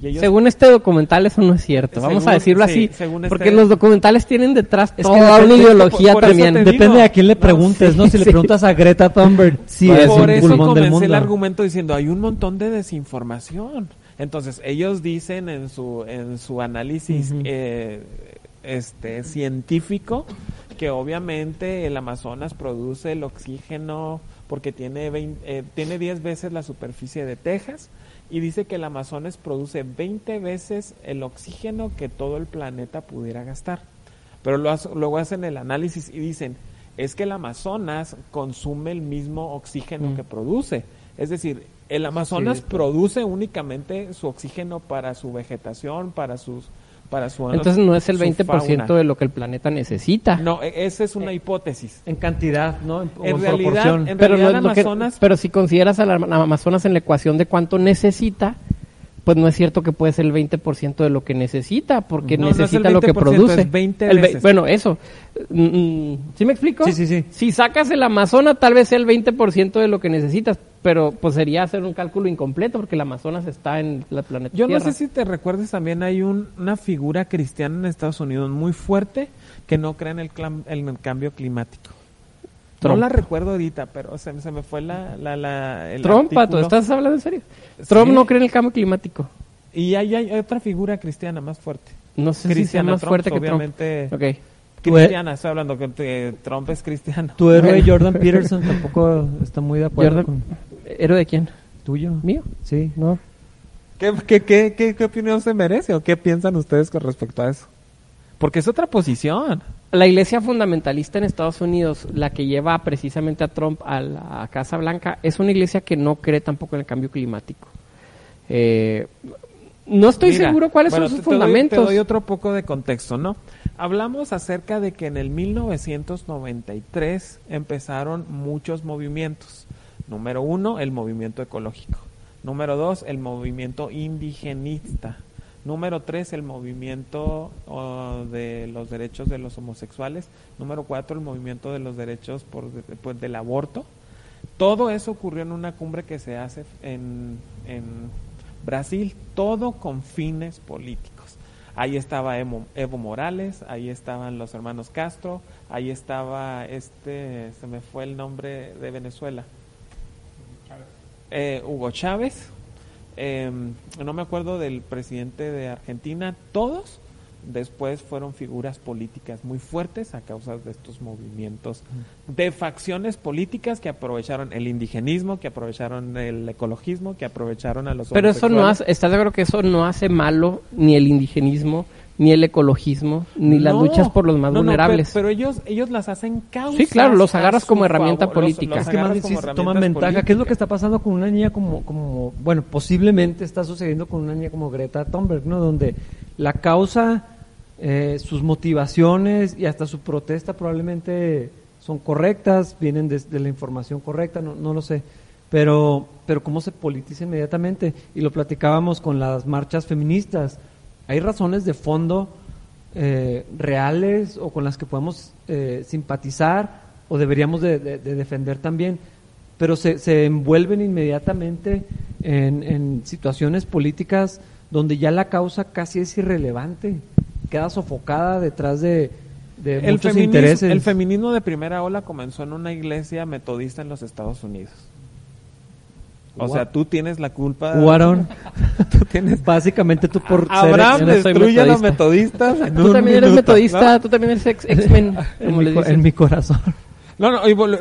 Y ellos Según este documental eso no es cierto, vamos Según- a decirlo sí, así, según porque este- los documentales tienen detrás Es toda depende- una ideología por- por también. Depende de a quién le No, preguntes, ¿no? Si le preguntas a Greta Thunberg, sí por es un eso pulmón del comencé el mundo. argumento diciendo hay un montón de desinformación. Entonces ellos dicen en su en su análisis eh, este científico que obviamente el Amazonas produce el oxígeno porque tiene 20 eh, tiene 10 veces la superficie de Texas y dice que el Amazonas produce 20 veces el oxígeno que todo el planeta pudiera gastar. Pero luego hacen el análisis y dicen, es que el Amazonas consume el mismo oxígeno Mm. que produce. Es decir, el Amazonas Sí. produce únicamente su oxígeno para su vegetación, para sus para su Entonces no es el su 20% fauna. de lo que el planeta necesita. No, e- esa es una hipótesis. En cantidad, ¿no? En, realidad, proporción. en pero, no es lo que- Amazonas- pero si consideras al Ama- Amazonas en la ecuación de cuánto necesita, pues no es cierto que puede ser el 20% de lo que necesita, porque No, no es el necesita lo que 20%, produce. es 20 El ve- veces. bueno, eso. Mm, mm, ¿Sí me explico? Sí, sí, sí. Si sacas el Amazonas, tal vez sea el 20% de lo que necesitas, pero pues sería hacer un cálculo incompleto, porque el Amazonas está en la planeta Yo no sé si te recuerdes también hay un- una figura cristiana en Estados Unidos muy fuerte que no cree en el, clam- en el cambio climático. Trump. No la recuerdo ahorita, pero se, se me fue la, la, la- el Trump, Pato. ¿estás hablando en serio? Trump Sí. no cree en el cambio climático. Y hay, hay otra figura cristiana más fuerte. No sé si sea Cristiana más Trump, fuerte que obviamente. Trump. Ok. Tú e- Cristiana, estoy hablando que Trump es cristiano. Tu héroe Bueno. Jordan Peterson tampoco está muy de acuerdo Jordan- con ¿Héroe de quién? tuyo. ¿Mío? Sí. No. ¿Qué, qué, qué, qué, qué opinión se merece o qué piensan ustedes con respecto a eso? Porque es otra posición. La iglesia fundamentalista en Estados Unidos, la que lleva precisamente a Trump a la Casa Blanca, es una iglesia que no cree tampoco en el cambio climático. Eh, no estoy Mira, seguro cuáles bueno, son sus te- te doy- fundamentos. te doy otro poco de contexto, ¿no? Hablamos acerca de que en el 1993 empezaron muchos movimientos. Número uno, el movimiento ecológico. Número dos, el movimiento indigenista. Número tres, el movimiento de los derechos de los homosexuales. Número cuatro, el movimiento de los derechos por, pues, del aborto. Todo eso ocurrió en una cumbre que se hace en, en Brasil, todo con fines políticos. Ahí estaba Evo, Evo, Morales, ahí estaban los hermanos Castro, ahí estaba este, se me fue el nombre de Venezuela, eh, Hugo Chávez, eh, no me acuerdo del presidente de Argentina, todos después fueron figuras políticas muy fuertes a causa de estos movimientos de facciones políticas que aprovecharon el indigenismo, que aprovecharon el ecologismo, que aprovecharon a los Pero eso no hace, ¿estás de acuerdo que eso no hace malo ni el indigenismo, ni el ecologismo, ni las luchas por los más vulnerables? pero, ellos ellos las hacen causas. Sí, claro, los agarras como herramienta política. es que más bien toman ventaja. ¿Qué es lo que está pasando con una niña como, como, bueno, posiblemente está sucediendo con una niña como Greta Thunberg, ¿no? Donde la causa eh, sus motivaciones y hasta su protesta probablemente son correctas, vienen de, la información correcta, no, no, lo sé. Pero, pero cómo se politiza inmediatamente. Y lo platicábamos con las marchas feministas. Hay razones de fondo eh, reales o con las que podemos eh, simpatizar o deberíamos de, defender también, pero se, se envuelven inmediatamente en, en situaciones políticas donde ya la causa casi es irrelevante queda sofocada detrás de, de muchos intereses. El feminismo de primera ola comenzó en una iglesia metodista en los Estados Unidos. O sea, tú tienes la culpa. Jugaron. tú tienes. Básicamente tú por Abraham ser destruye a los metodistas. tú también eres metodista, tú también eres X-Men. en, mi, corazón. No, no,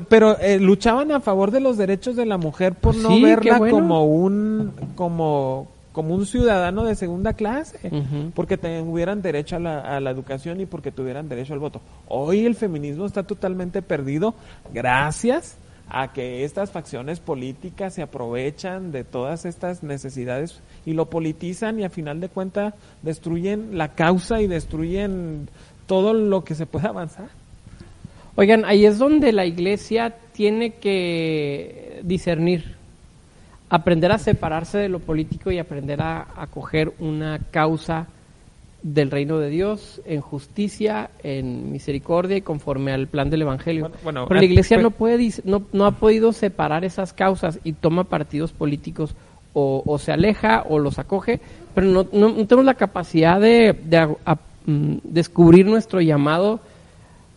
pero eh, luchaban a favor de los derechos de la mujer por no verla como un. como como un ciudadano de segunda clase, porque tuvieran derecho a la, a la, educación y porque tuvieran derecho al voto. Hoy el feminismo está totalmente perdido gracias a que estas facciones políticas se aprovechan de todas estas necesidades y lo politizan y a final de cuentas destruyen la causa y destruyen todo lo que se puede avanzar. Oigan, ahí es donde la iglesia tiene que discernir aprender a separarse de lo político y aprender a acoger una causa del reino de Dios en justicia, en misericordia y conforme al plan del Evangelio. Pero la Iglesia no, puede, no, no ha podido separar esas causas y toma partidos políticos o, se aleja o los acoge, pero no, no, tenemos la capacidad de, mm, descubrir nuestro llamado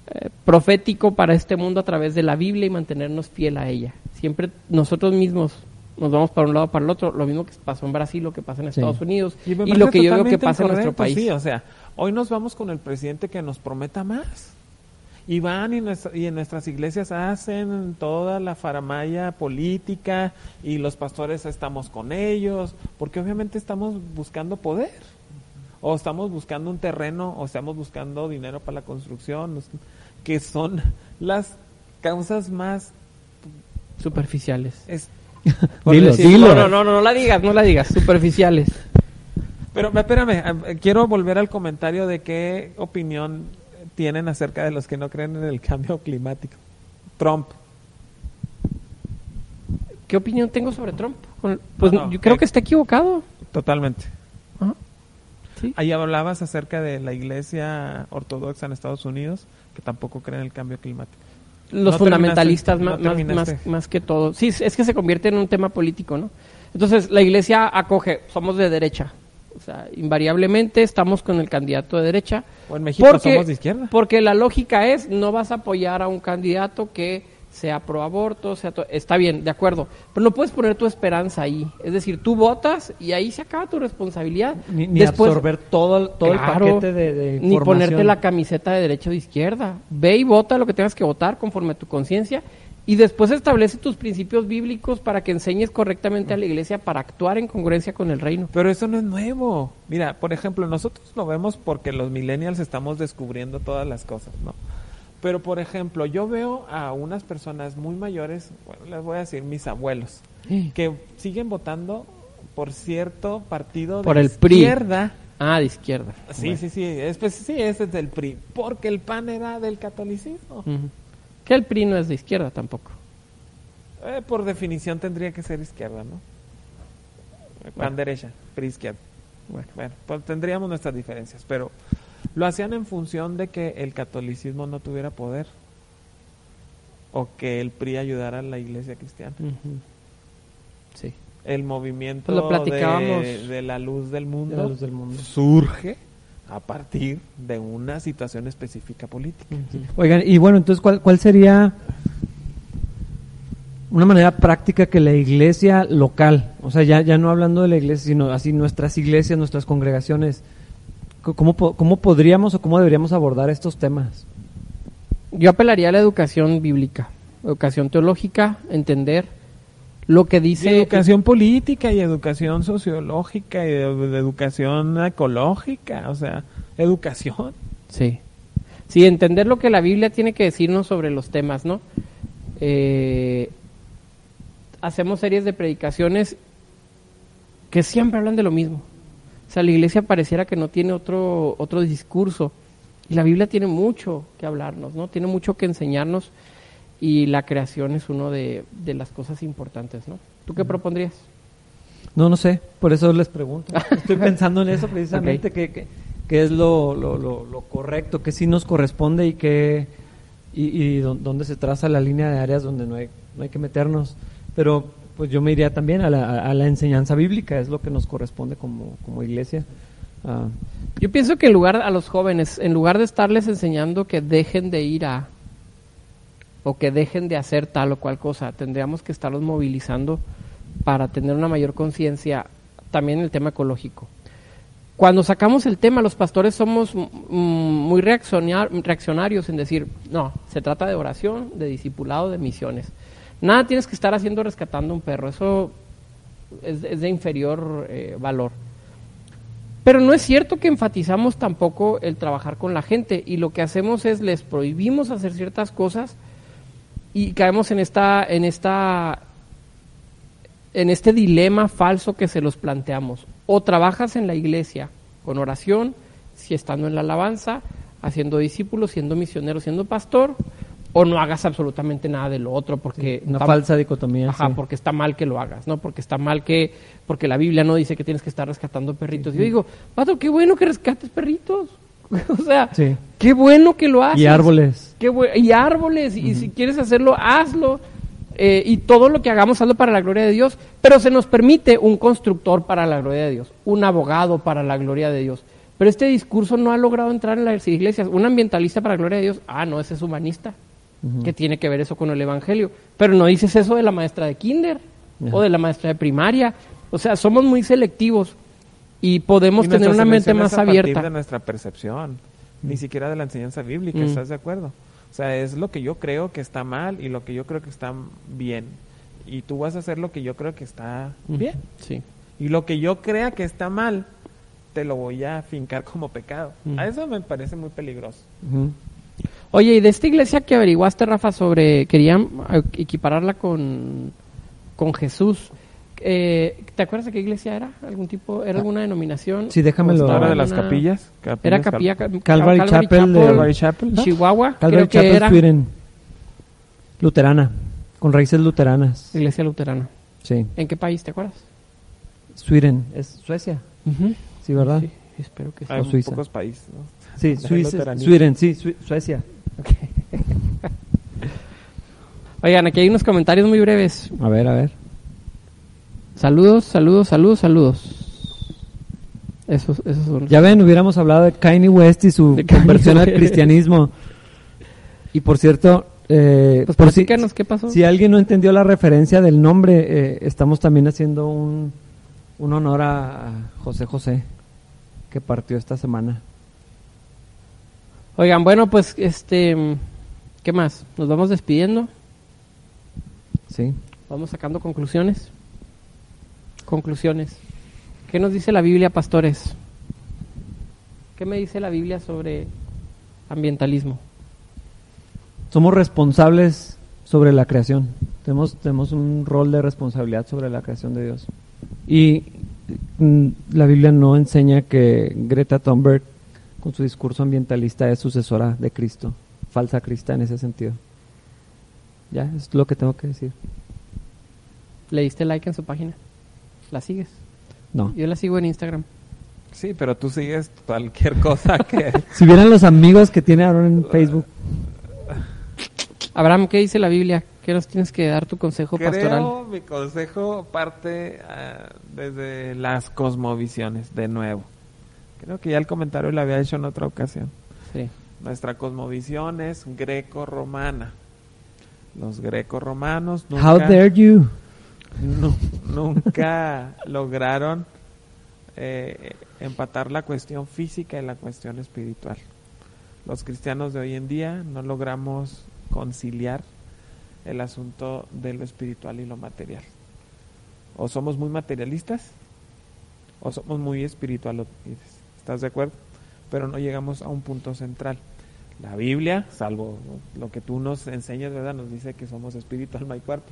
eh, profético para este mundo a través de la Biblia y mantenernos fiel a ella. Siempre nosotros mismos nos vamos para un lado para el otro. Lo mismo que pasó en Brasil, lo que pasa en Estados Unidos y, lo que yo veo que pasa en nuestro país. Sí, o sea, hoy nos vamos con el presidente que nos prometa más. Y van y, y, en nuestras iglesias hacen toda la faramaya política y los pastores estamos con ellos, porque obviamente estamos buscando poder. O estamos buscando un terreno, o estamos buscando dinero para la construcción, que son las causas más superficiales. dilo, dilo. No, no, no, no la digas, no la digas, superficiales. Pero espérame, eh, quiero volver al comentario de qué opinión tienen acerca de los que no creen en el cambio climático. Trump. ¿Qué opinión tengo sobre Trump? Pues yo creo que está equivocado. Totalmente. Ahí hablabas acerca de la iglesia ortodoxa en Estados Unidos, que tampoco cree en el cambio climático los fundamentalistas más, más, que todo. Sí, es que se convierte en un tema político, ¿no? Entonces, la iglesia acoge, somos de derecha. O sea, invariablemente estamos con el candidato de derecha. O en México somos de izquierda. Porque la lógica es, no vas a apoyar a un candidato que sea pro aborto, sea está bien, de acuerdo, pero no puedes poner tu esperanza ahí. Es decir, tú votas y ahí se acaba tu responsabilidad. Ni, absorber todo, todo el paquete de, Ni ponerte la camiseta de derecha o de izquierda. Ve y vota lo que tengas que votar conforme a tu conciencia y después establece tus principios bíblicos para que enseñes correctamente a la iglesia para actuar en congruencia con el reino. Pero eso no es nuevo. Mira, por ejemplo, nosotros lo vemos porque los millennials estamos descubriendo todas las cosas, ¿no? Pero, por ejemplo, yo veo a unas personas muy mayores, bueno, les voy a decir mis abuelos, que siguen votando por cierto partido por de el izquierda. Ah, de izquierda. Sí, sí, sí, es, pues, sí, ese es del PRI, porque el PAN era del catolicismo. Que el PRI no es de izquierda tampoco. Eh, por definición tendría que ser izquierda, ¿no? PAN derecha, PRI izquierda. Bueno. Bueno, pues tendríamos nuestras diferencias, pero lo hacían en función de que el catolicismo no tuviera poder o que el PRI ayudara a la iglesia cristiana. Sí. El movimiento lo platicábamos. de, de la luz del mundo, De la luz del mundo. surge a partir de una situación específica política. Oigan, y bueno, entonces, ¿cuál, cuál sería una manera práctica que la iglesia local, o sea, ya, ya no hablando de la iglesia, sino así nuestras iglesias, nuestras congregaciones, co- ¿cómo, cómo podríamos o cómo deberíamos abordar estos temas? Yo apelaría a la educación bíblica, educación teológica, entender lo que Y dice educación política y educación sociológica y de- de educación ecológica, o sea, educación. Sí. Sí, entender lo que la Biblia tiene que decirnos sobre los temas, ¿no? Eh, hacemos series de predicaciones que siempre hablan de lo mismo. O sea, la iglesia pareciera que no tiene otro, otro discurso. Y la Biblia tiene mucho que hablarnos, ¿no? Tiene mucho que enseñarnos y la creación es uno de, de las cosas importantes, ¿no? ¿Tú qué propondrías? No, no sé, por eso les pregunto. Estoy pensando en eso precisamente, Ok. que, que, que es lo, lo, lo, lo correcto, que sí nos corresponde y que y, y dó- dónde se traza la línea de áreas donde no hay, no hay que meternos. Pero pues yo me iría también a la, a la enseñanza bíblica, es lo que nos corresponde como, iglesia. Ah, Yo pienso que en lugar a los jóvenes, en lugar de estarles enseñando que dejen de ir a o que dejen de hacer tal o cual cosa, tendríamos que estarlos movilizando para tener una mayor conciencia también en el tema ecológico. Cuando sacamos el tema, los pastores somos muy reaccionar- reaccionarios en decir, no, se trata de oración, de discipulado, de misiones. Nada tienes que estar haciendo rescatando un perro, eso es, es de inferior eh, valor. Pero no es cierto que enfatizamos tampoco el trabajar con la gente y lo que hacemos es les prohibimos hacer ciertas cosas y caemos en esta en esta en este dilema falso que se los planteamos. O trabajas en la iglesia con oración, si estando en la alabanza, haciendo discípulos, siendo misionero, siendo pastor, o no hagas absolutamente nada de lo otro porque una falsa dicotomía. Ajá, sí. porque está mal que lo hagas, ¿no? Porque está mal que, porque la Biblia no dice que tienes que estar rescatando perritos. Yo digo, Pato, qué bueno que rescates perritos. o sea, qué bueno que lo haces. Y árboles. Qué y árboles, y si quieres hacerlo, hazlo. Eh, y todo lo que hagamos, hazlo para la gloria de Dios. Pero se nos permite un constructor para la gloria de Dios, un abogado para la gloria de Dios. Pero este discurso no ha logrado entrar en las iglesias. Un ambientalista para la gloria de Dios, ah, no, ese es humanista. ¿Qué tiene que ver eso con el evangelio? Pero no dices eso de la maestra de kinder o de la maestra de primaria. O sea, somos muy selectivos y podemos Y tener una mente más a partir abierta. de nuestra percepción, ni siquiera de la enseñanza bíblica, Mm. ¿estás de acuerdo? O sea, es lo que yo creo que está mal y lo que yo creo que está bien. Y tú vas a hacer lo que yo creo que está bien. Sí. Y lo que yo crea que está mal, te lo voy a fincar como pecado. Mm. A eso me parece muy peligroso. Oye, y de esta iglesia que averiguaste, Rafa, sobre, querían eh, equipararla con, con Jesús. Eh, ¿Te acuerdas de qué iglesia era? ¿Algún tipo, era alguna denominación? Sí, déjamelo. ¿O ¿Ahora estaba de las capillas? Era capilla, Cal- Ca- Calvary Chapel de- Calvary Chapel, ¿no? Chihuahua, Calvary creo que Chapel era Sweden. Luterana, con raíces luteranas. iglesia luterana. Sí. ¿En qué país te acuerdas? Sweden, es Suecia, sí, ¿verdad? Sí, espero que sí. Hay O Suiza. pocos países, ¿no? Sí, Suiza-. Sweden, sí, Sue- Suecia. Oigan, aquí hay unos comentarios muy breves. A ver, a ver. Saludos, saludos, saludos, saludos. Esos, esos son. Ya ven, hubiéramos hablado de Kanye West y su De Kanye conversión al West. cristianismo. Y por cierto, eh, Pues por si, platícanos qué pasó. si alguien no entendió la referencia del nombre, eh, estamos también haciendo un, un honor a a José José, que partió esta semana. Oigan, bueno, pues, este, ¿qué más? Nos vamos despidiendo, Sí. vamos sacando conclusiones. Conclusiones. ¿Qué nos dice la Biblia, pastores? ¿Qué me dice la Biblia sobre ambientalismo? Somos responsables sobre la creación. Tenemos, tenemos un rol de responsabilidad sobre la creación de Dios. Y mm, la Biblia no enseña que Greta Thunberg, con su discurso ambientalista, es sucesora de Cristo. Falsa Crista en ese sentido. Ya, es lo que tengo que decir. ¿Le diste like en su página? ¿La sigues? No. Yo la sigo en Instagram. Sí, pero tú sigues cualquier cosa que... Si vieran los amigos que tiene Aaron en Facebook. Abraham, ¿qué dice la Biblia? ¿Qué nos tienes que dar tu consejo pastoral? Creo mi consejo parte ah, desde las cosmovisiones, de nuevo. Creo que ya el comentario lo había hecho en otra ocasión. Sí. Nuestra cosmovisión es greco-romana. Los greco-romanos nunca, How dare you? nu- nunca lograron eh, empatar la cuestión física y la cuestión espiritual. Los cristianos de hoy en día no logramos conciliar el asunto de lo espiritual y lo material. O somos muy materialistas o somos muy espirituales. ¿Estás de acuerdo? Pero no llegamos a un punto central. La Biblia, salvo lo que tú nos enseñas, ¿verdad? Nos dice que somos espíritu, alma y cuerpo.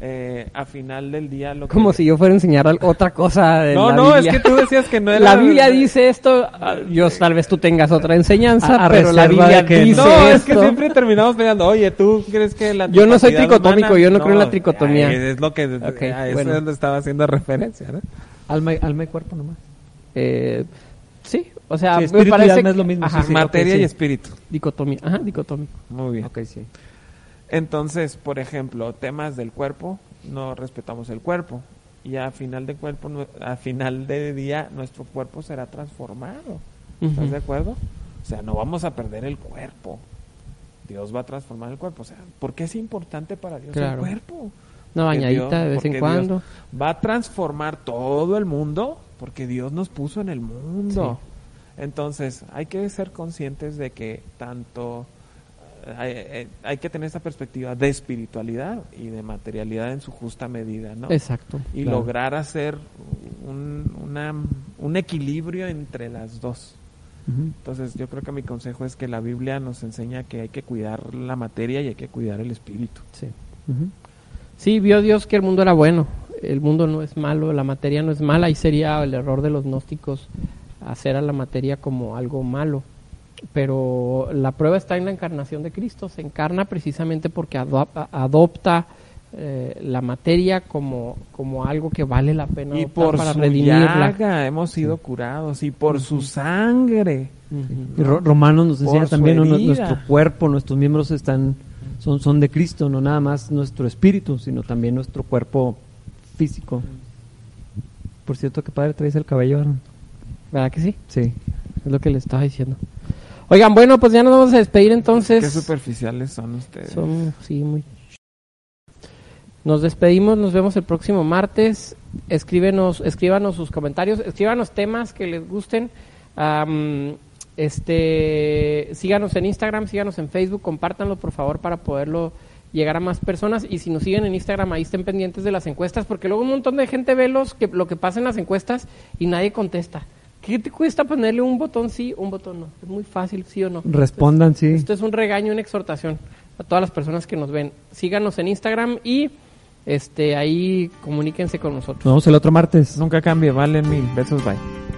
Eh, a final del día lo que... Como si yo fuera a enseñar otra cosa de No, la no, es Biblia. que tú decías que no era... La Biblia dice esto, yo tal vez tú tengas otra enseñanza, A- a pero la Biblia que dice No, es esto. que siempre terminamos pegando, oye, ¿tú crees que la Yo no soy tricotómico, humana- yo no creo en la tricotomía. ay, Es lo que... Ok, a eso bueno. es donde estaba haciendo referencia, ¿no? Alma, y- alma y cuerpo nomás. Eh, sí, o sea, Sí, me espíritu y parece alma que- es lo mismo, Ajá, sí, sí. Materia y sí. espíritu. dicotomía, ajá, dicotómico. Muy bien. Ok, sí. Entonces, por ejemplo, temas del cuerpo, no respetamos el cuerpo. Y a final de cuerpo, a final de día, nuestro cuerpo será transformado. ¿Estás de acuerdo? O sea, no vamos a perder el cuerpo. Dios va a transformar el cuerpo. O sea, ¿por qué es importante para Dios Claro. el cuerpo? Una bañadita Dios- de vez en Dios cuando. Va a transformar todo el mundo porque Dios nos puso en el mundo. Entonces, hay que ser conscientes de que tanto eh, hay, eh, hay que tener esa perspectiva de espiritualidad y de materialidad en su justa medida, ¿no? Exacto. y claro. lograr hacer un, una- un equilibrio entre las dos. Entonces, yo creo que mi consejo es que la Biblia nos enseña que hay que cuidar la materia y hay que cuidar el espíritu. Sí. Sí, vio Dios que el mundo era bueno. El mundo no es malo, la materia no es mala. Ahí sería el error de los gnósticos hacer a la materia como algo malo. Pero la prueba está en la encarnación de Cristo. Se encarna precisamente porque ado- adopta eh, la materia como, como algo que vale la pena Y por para su redimirla. llaga hemos sido curados y por su sangre. Ujú. Y Ro- Romanos nos enseña también nuestro cuerpo, nuestros miembros están son, son de Cristo, no nada más nuestro espíritu, sino también nuestro cuerpo físico. Por cierto, que padre traes el cabello. ¿Verdad que sí? Sí. Es lo que le estaba diciendo. Oigan, bueno, pues ya nos vamos a despedir entonces. Qué superficiales son ustedes. Son, sí, muy. Nos despedimos, nos vemos el próximo martes. Escríbenos, escríbanos sus comentarios, escríbanos temas que les gusten. Este, síganos en Instagram, síganos en Facebook, compártanlo por favor para poderlo llegar a más personas. Y si nos siguen en Instagram, ahí estén pendientes de las encuestas, porque luego un montón de gente ve los que, lo que pasa en las encuestas y nadie contesta. ¿Qué te cuesta ponerle un botón sí, un botón no? Es muy fácil, sí o no. Respondan, sí. Esto es un regaño, una exhortación a todas las personas que nos ven. Síganos en Instagram y este ahí comuníquense con nosotros. Nos vemos el otro martes. Nunca cambie, valen mil. Besos, bye.